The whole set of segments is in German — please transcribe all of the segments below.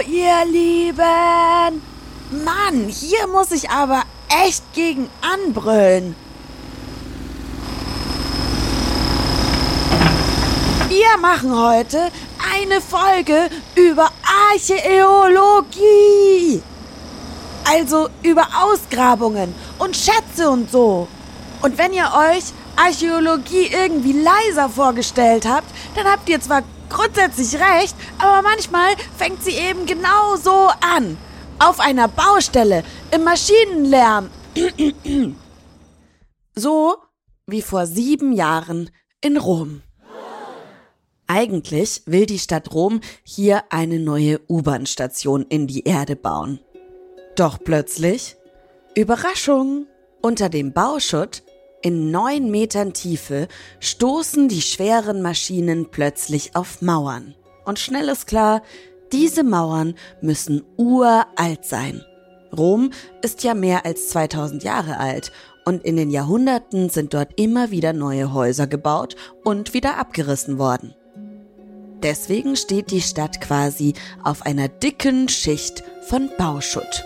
Ihr Lieben! Mann, hier muss ich aber echt gegen anbrüllen. Wir machen heute eine Folge über Archäologie. Also über Ausgrabungen und Schätze und so. Und wenn ihr euch Archäologie irgendwie leiser vorgestellt habt, dann habt ihr zwar grundsätzlich recht, aber manchmal fängt sie eben genau so an. Auf einer Baustelle, im Maschinenlärm. so wie vor sieben Jahren in Rom. Eigentlich will die Stadt Rom hier eine neue U-Bahn-Station in die Erde bauen. Doch plötzlich, Überraschung, unter dem Bauschutt in neun Metern Tiefe stoßen die schweren Maschinen plötzlich auf Mauern. Und schnell ist klar, diese Mauern müssen uralt sein. Rom ist ja mehr als 2000 Jahre alt und in den Jahrhunderten sind dort immer wieder neue Häuser gebaut und wieder abgerissen worden. Deswegen steht die Stadt quasi auf einer dicken Schicht von Bauschutt.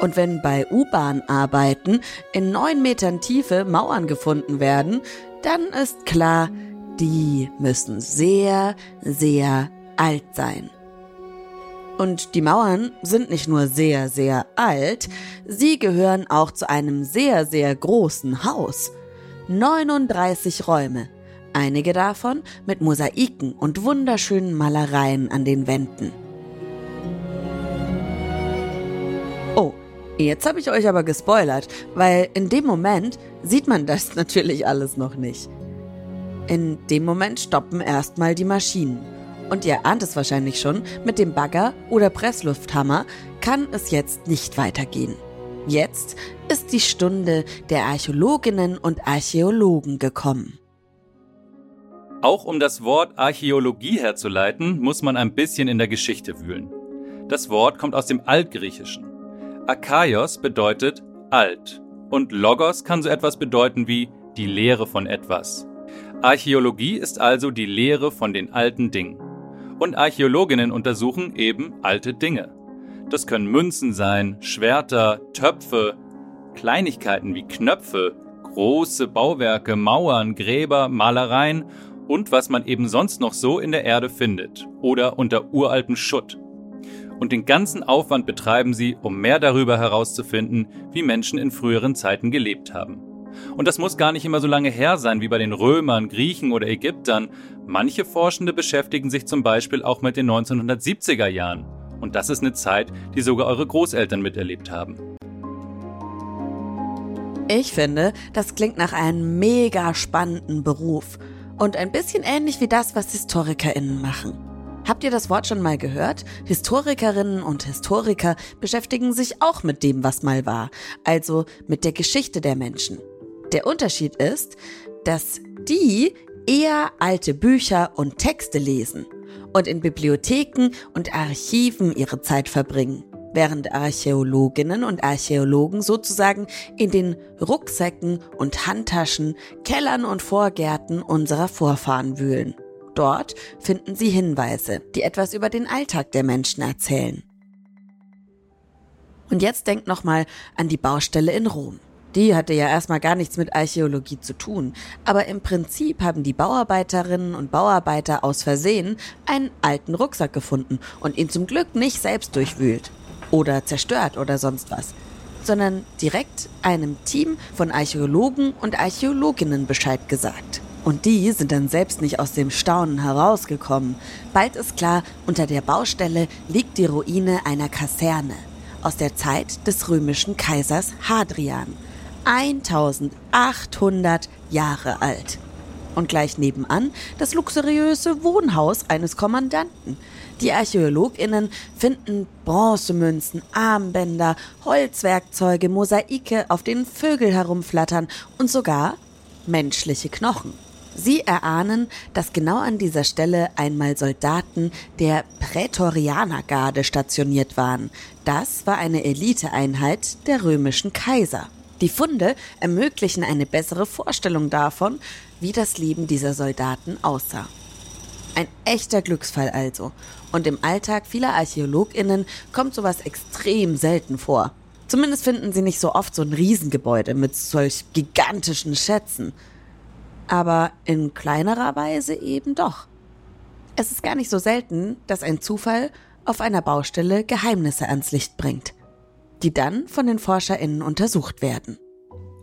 Und wenn bei U-Bahn-Arbeiten in neun Metern Tiefe Mauern gefunden werden, dann ist klar, die müssen sehr, sehr alt sein. Und die Mauern sind nicht nur sehr, sehr alt, sie gehören auch zu einem sehr, sehr großen Haus. 39 Räume, einige davon mit Mosaiken und wunderschönen Malereien an den Wänden. Jetzt habe ich euch aber gespoilert, weil in dem Moment sieht man das natürlich alles noch nicht. In dem Moment stoppen erstmal die Maschinen. Und ihr ahnt es wahrscheinlich schon, mit dem Bagger oder Presslufthammer kann es jetzt nicht weitergehen. Jetzt ist die Stunde der Archäologinnen und Archäologen gekommen. Auch um das Wort Archäologie herzuleiten, muss man ein bisschen in der Geschichte wühlen. Das Wort kommt aus dem Altgriechischen. Akaios bedeutet alt und Logos kann so etwas bedeuten wie die Lehre von etwas. Archäologie ist also die Lehre von den alten Dingen. Und Archäologinnen untersuchen eben alte Dinge. Das können Münzen sein, Schwerter, Töpfe, Kleinigkeiten wie Knöpfe, große Bauwerke, Mauern, Gräber, Malereien und was man eben sonst noch so in der Erde findet oder unter uraltem Schutt und den ganzen Aufwand betreiben sie, um mehr darüber herauszufinden, wie Menschen in früheren Zeiten gelebt haben. Und das muss gar nicht immer so lange her sein wie bei den Römern, Griechen oder Ägyptern. Manche Forschende beschäftigen sich zum Beispiel auch mit den 1970er Jahren. Und das ist eine Zeit, die sogar eure Großeltern miterlebt haben. Ich finde, das klingt nach einem mega spannenden Beruf und ein bisschen ähnlich wie das, was HistorikerInnen machen. Habt ihr das Wort schon mal gehört? Historikerinnen und Historiker beschäftigen sich auch mit dem, was mal war, also mit der Geschichte der Menschen. Der Unterschied ist, dass die eher alte Bücher und Texte lesen und in Bibliotheken und Archiven ihre Zeit verbringen, während Archäologinnen und Archäologen sozusagen in den Rucksäcken und Handtaschen, Kellern und Vorgärten unserer Vorfahren wühlen. Dort finden Sie Hinweise, die etwas über den Alltag der Menschen erzählen. Und jetzt denkt nochmal an die Baustelle in Rom. Die hatte ja erstmal gar nichts mit Archäologie zu tun, aber im Prinzip haben die Bauarbeiterinnen und Bauarbeiter aus Versehen einen alten Rucksack gefunden und ihn zum Glück nicht selbst durchwühlt oder zerstört oder sonst was, sondern direkt einem Team von Archäologen und Archäologinnen Bescheid gesagt. Und die sind dann selbst nicht aus dem Staunen herausgekommen. Bald ist klar, unter der Baustelle liegt die Ruine einer Kaserne aus der Zeit des römischen Kaisers Hadrian. 1800 Jahre alt. Und gleich nebenan das luxuriöse Wohnhaus eines Kommandanten. Die ArchäologInnen finden Bronzemünzen, Armbänder, Holzwerkzeuge, Mosaike, auf denen Vögel herumflattern und sogar menschliche Knochen. Sie erahnen, dass genau an dieser Stelle einmal Soldaten der Prätorianergarde stationiert waren. Das war eine Eliteeinheit der römischen Kaiser. Die Funde ermöglichen eine bessere Vorstellung davon, wie das Leben dieser Soldaten aussah. Ein echter Glücksfall also. Und im Alltag vieler Archäologinnen kommt sowas extrem selten vor. Zumindest finden sie nicht so oft so ein Riesengebäude mit solch gigantischen Schätzen aber in kleinerer Weise eben doch. Es ist gar nicht so selten, dass ein Zufall auf einer Baustelle Geheimnisse ans Licht bringt, die dann von den ForscherInnen untersucht werden.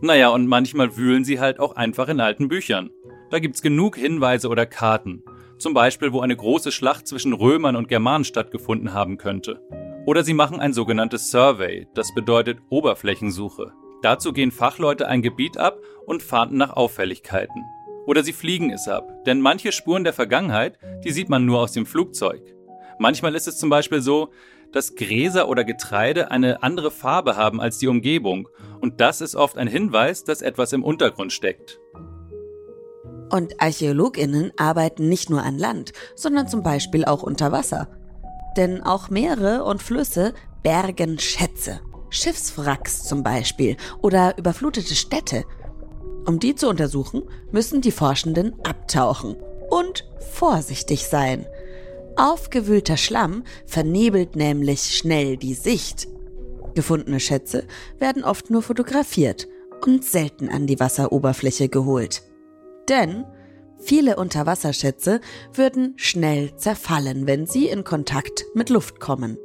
Naja, und manchmal wühlen sie halt auch einfach in alten Büchern. Da gibt's genug Hinweise oder Karten. Zum Beispiel, wo eine große Schlacht zwischen Römern und Germanen stattgefunden haben könnte. Oder sie machen ein sogenanntes Survey, das bedeutet Oberflächensuche. Dazu gehen Fachleute ein Gebiet ab und fahnden nach Auffälligkeiten. Oder sie fliegen es ab, denn manche Spuren der Vergangenheit, die sieht man nur aus dem Flugzeug. Manchmal ist es zum Beispiel so, dass Gräser oder Getreide eine andere Farbe haben als die Umgebung, und das ist oft ein Hinweis, dass etwas im Untergrund steckt. Und Archäologinnen arbeiten nicht nur an Land, sondern zum Beispiel auch unter Wasser. Denn auch Meere und Flüsse bergen Schätze. Schiffswracks zum Beispiel oder überflutete Städte. Um die zu untersuchen, müssen die Forschenden abtauchen und vorsichtig sein. Aufgewühlter Schlamm vernebelt nämlich schnell die Sicht. Gefundene Schätze werden oft nur fotografiert und selten an die Wasseroberfläche geholt. Denn viele Unterwasserschätze würden schnell zerfallen, wenn sie in Kontakt mit Luft kommen.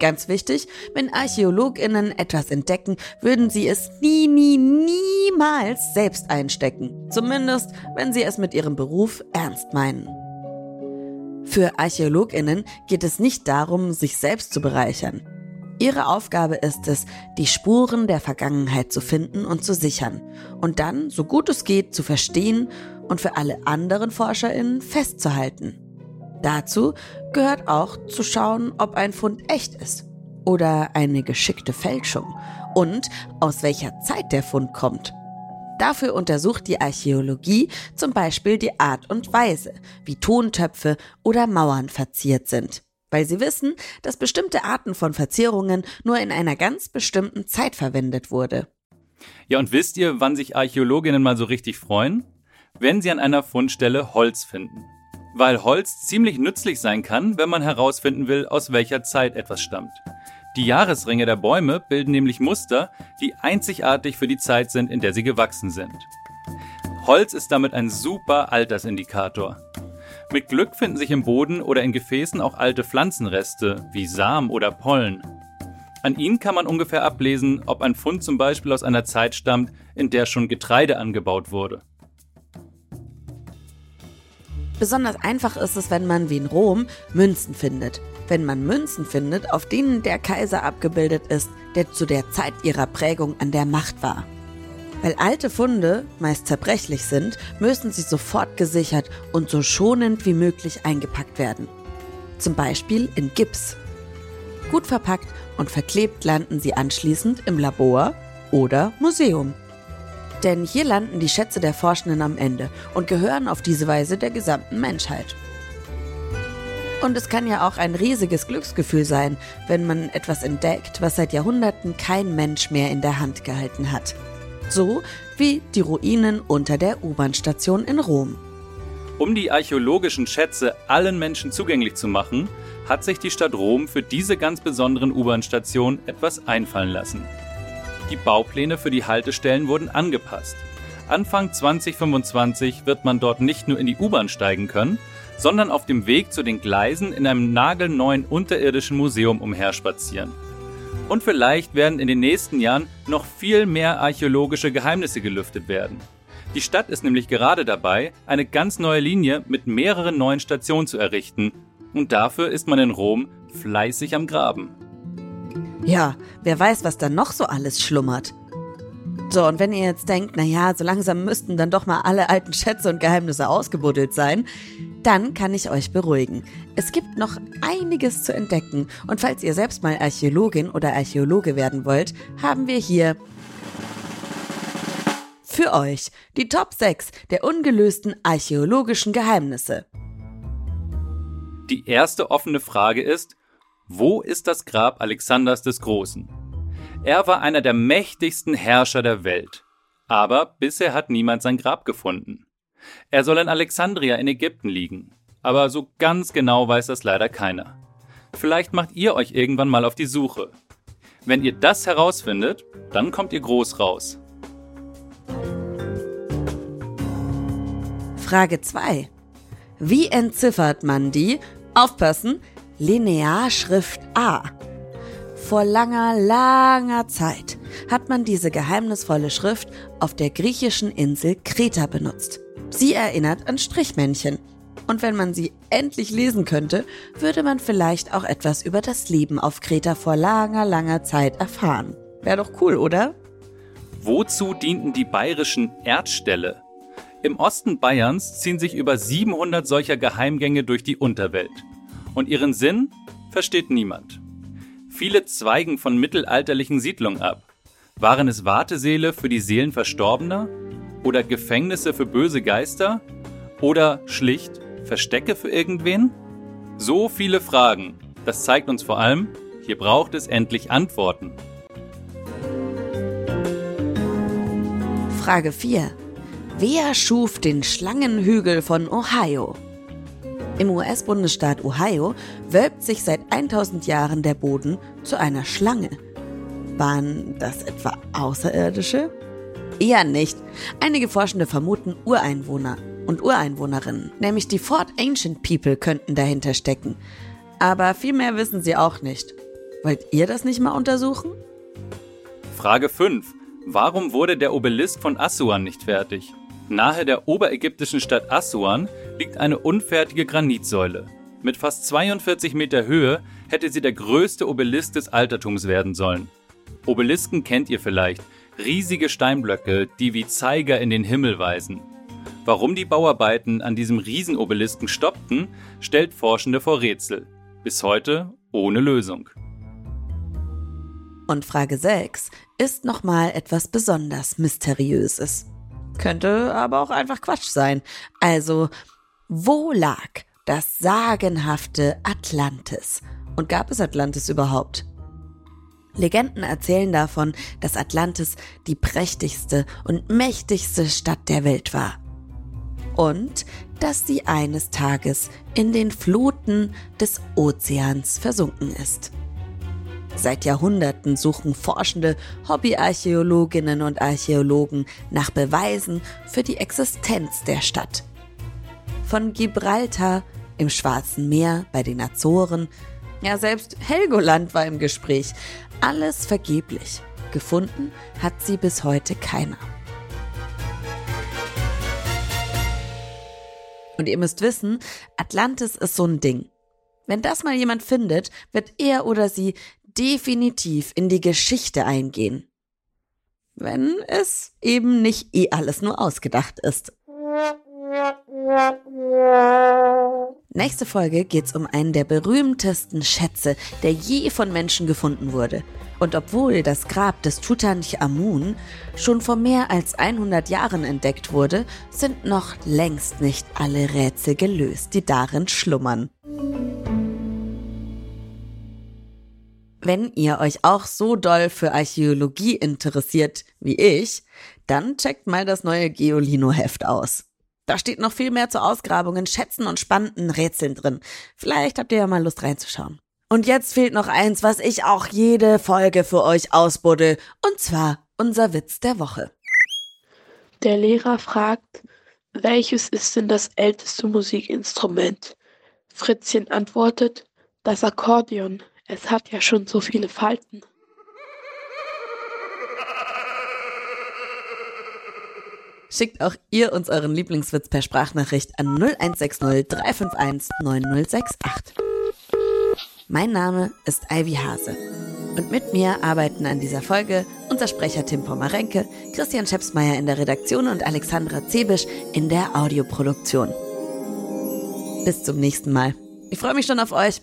Ganz wichtig, wenn ArchäologInnen etwas entdecken, würden sie es nie, nie, niemals selbst einstecken. Zumindest, wenn sie es mit ihrem Beruf ernst meinen. Für ArchäologInnen geht es nicht darum, sich selbst zu bereichern. Ihre Aufgabe ist es, die Spuren der Vergangenheit zu finden und zu sichern und dann, so gut es geht, zu verstehen und für alle anderen ForscherInnen festzuhalten. Dazu gehört auch zu schauen, ob ein Fund echt ist oder eine geschickte Fälschung und aus welcher Zeit der Fund kommt. Dafür untersucht die Archäologie zum Beispiel die Art und Weise, wie Tontöpfe oder Mauern verziert sind, weil sie wissen, dass bestimmte Arten von Verzierungen nur in einer ganz bestimmten Zeit verwendet wurde. Ja, und wisst ihr, wann sich Archäologinnen mal so richtig freuen? Wenn sie an einer Fundstelle Holz finden weil Holz ziemlich nützlich sein kann, wenn man herausfinden will, aus welcher Zeit etwas stammt. Die Jahresringe der Bäume bilden nämlich Muster, die einzigartig für die Zeit sind, in der sie gewachsen sind. Holz ist damit ein super Altersindikator. Mit Glück finden sich im Boden oder in Gefäßen auch alte Pflanzenreste wie Samen oder Pollen. An ihnen kann man ungefähr ablesen, ob ein Fund zum Beispiel aus einer Zeit stammt, in der schon Getreide angebaut wurde. Besonders einfach ist es, wenn man wie in Rom Münzen findet. Wenn man Münzen findet, auf denen der Kaiser abgebildet ist, der zu der Zeit ihrer Prägung an der Macht war. Weil alte Funde meist zerbrechlich sind, müssen sie sofort gesichert und so schonend wie möglich eingepackt werden. Zum Beispiel in Gips. Gut verpackt und verklebt landen sie anschließend im Labor oder Museum. Denn hier landen die Schätze der Forschenden am Ende und gehören auf diese Weise der gesamten Menschheit. Und es kann ja auch ein riesiges Glücksgefühl sein, wenn man etwas entdeckt, was seit Jahrhunderten kein Mensch mehr in der Hand gehalten hat. So wie die Ruinen unter der U-Bahn-Station in Rom. Um die archäologischen Schätze allen Menschen zugänglich zu machen, hat sich die Stadt Rom für diese ganz besonderen U-Bahn-Stationen etwas einfallen lassen. Die Baupläne für die Haltestellen wurden angepasst. Anfang 2025 wird man dort nicht nur in die U-Bahn steigen können, sondern auf dem Weg zu den Gleisen in einem nagelneuen unterirdischen Museum umherspazieren. Und vielleicht werden in den nächsten Jahren noch viel mehr archäologische Geheimnisse gelüftet werden. Die Stadt ist nämlich gerade dabei, eine ganz neue Linie mit mehreren neuen Stationen zu errichten. Und dafür ist man in Rom fleißig am Graben. Ja, wer weiß, was da noch so alles schlummert. So, und wenn ihr jetzt denkt, na ja, so langsam müssten dann doch mal alle alten Schätze und Geheimnisse ausgebuddelt sein, dann kann ich euch beruhigen. Es gibt noch einiges zu entdecken und falls ihr selbst mal Archäologin oder Archäologe werden wollt, haben wir hier für euch die Top 6 der ungelösten archäologischen Geheimnisse. Die erste offene Frage ist, wo ist das Grab Alexanders des Großen? Er war einer der mächtigsten Herrscher der Welt. Aber bisher hat niemand sein Grab gefunden. Er soll in Alexandria in Ägypten liegen. Aber so ganz genau weiß das leider keiner. Vielleicht macht ihr euch irgendwann mal auf die Suche. Wenn ihr das herausfindet, dann kommt ihr groß raus. Frage 2. Wie entziffert man die, aufpassen, Linearschrift A? Vor langer, langer Zeit hat man diese geheimnisvolle Schrift auf der griechischen Insel Kreta benutzt. Sie erinnert an Strichmännchen. Und wenn man sie endlich lesen könnte, würde man vielleicht auch etwas über das Leben auf Kreta vor langer, langer Zeit erfahren. Wäre doch cool, oder? Wozu dienten die bayerischen Erdställe? Im Osten Bayerns ziehen sich über 700 solcher Geheimgänge durch die Unterwelt. Und ihren Sinn versteht niemand. Viele zweigen von mittelalterlichen Siedlungen ab. Waren es Wartesäle für die Seelen Verstorbener? Oder Gefängnisse für böse Geister? Oder schlicht Verstecke für irgendwen? So viele Fragen. Das zeigt uns vor allem, hier braucht es endlich Antworten. Frage 4. Wer schuf den Schlangenhügel von Ohio? Im US-Bundesstaat Ohio wölbt sich seit 1000 Jahren der Boden zu einer Schlange. Waren das etwa Außerirdische? Eher nicht. Einige Forschende vermuten Ureinwohner und Ureinwohnerinnen, nämlich die Fort Ancient People könnten dahinter stecken. Aber viel mehr wissen sie auch nicht. Wollt ihr das nicht mal untersuchen? Frage 5. Warum wurde der Obelisk von Assuan nicht fertig? Nahe der oberägyptischen Stadt Assuan liegt eine unfertige Granitsäule. Mit fast 42 Meter Höhe hätte sie der größte Obelisk des Altertums werden sollen. Obelisken kennt ihr vielleicht, riesige Steinblöcke, die wie Zeiger in den Himmel weisen. Warum die Bauarbeiten an diesem Riesenobelisken stoppten, stellt Forschende vor Rätsel. Bis heute ohne Lösung. Und Frage 6 ist nochmal etwas besonders Mysteriöses. Könnte aber auch einfach Quatsch sein. Also, wo lag das sagenhafte Atlantis? Und gab es Atlantis überhaupt? Legenden erzählen davon, dass Atlantis die prächtigste und mächtigste Stadt der Welt war. Und dass sie eines Tages in den Fluten des Ozeans versunken ist. Seit Jahrhunderten suchen forschende Hobbyarchäologinnen und Archäologen nach Beweisen für die Existenz der Stadt. Von Gibraltar im Schwarzen Meer bei den Azoren, ja selbst Helgoland war im Gespräch. Alles vergeblich. Gefunden hat sie bis heute keiner. Und ihr müsst wissen, Atlantis ist so ein Ding. Wenn das mal jemand findet, wird er oder sie definitiv in die Geschichte eingehen. Wenn es eben nicht eh alles nur ausgedacht ist. Nächste Folge geht's um einen der berühmtesten Schätze, der je von Menschen gefunden wurde. Und obwohl das Grab des Tutanchamun schon vor mehr als 100 Jahren entdeckt wurde, sind noch längst nicht alle Rätsel gelöst, die darin schlummern. Wenn ihr euch auch so doll für Archäologie interessiert wie ich, dann checkt mal das neue Geolino-Heft aus. Da steht noch viel mehr zu Ausgrabungen, Schätzen und spannenden Rätseln drin. Vielleicht habt ihr ja mal Lust reinzuschauen. Und jetzt fehlt noch eins, was ich auch jede Folge für euch ausbuddel, und zwar unser Witz der Woche. Der Lehrer fragt, welches ist denn das älteste Musikinstrument? Fritzchen antwortet, das Akkordeon. Es hat ja schon so viele Falten. Schickt auch ihr uns euren Lieblingswitz per Sprachnachricht an 0160 351 9068. Mein Name ist Ivy Hase. Und mit mir arbeiten an dieser Folge unser Sprecher Tim Pommerenke, Christian Schepsmeier in der Redaktion und Alexandra Zebisch in der Audioproduktion. Bis zum nächsten Mal. Ich freue mich schon auf euch.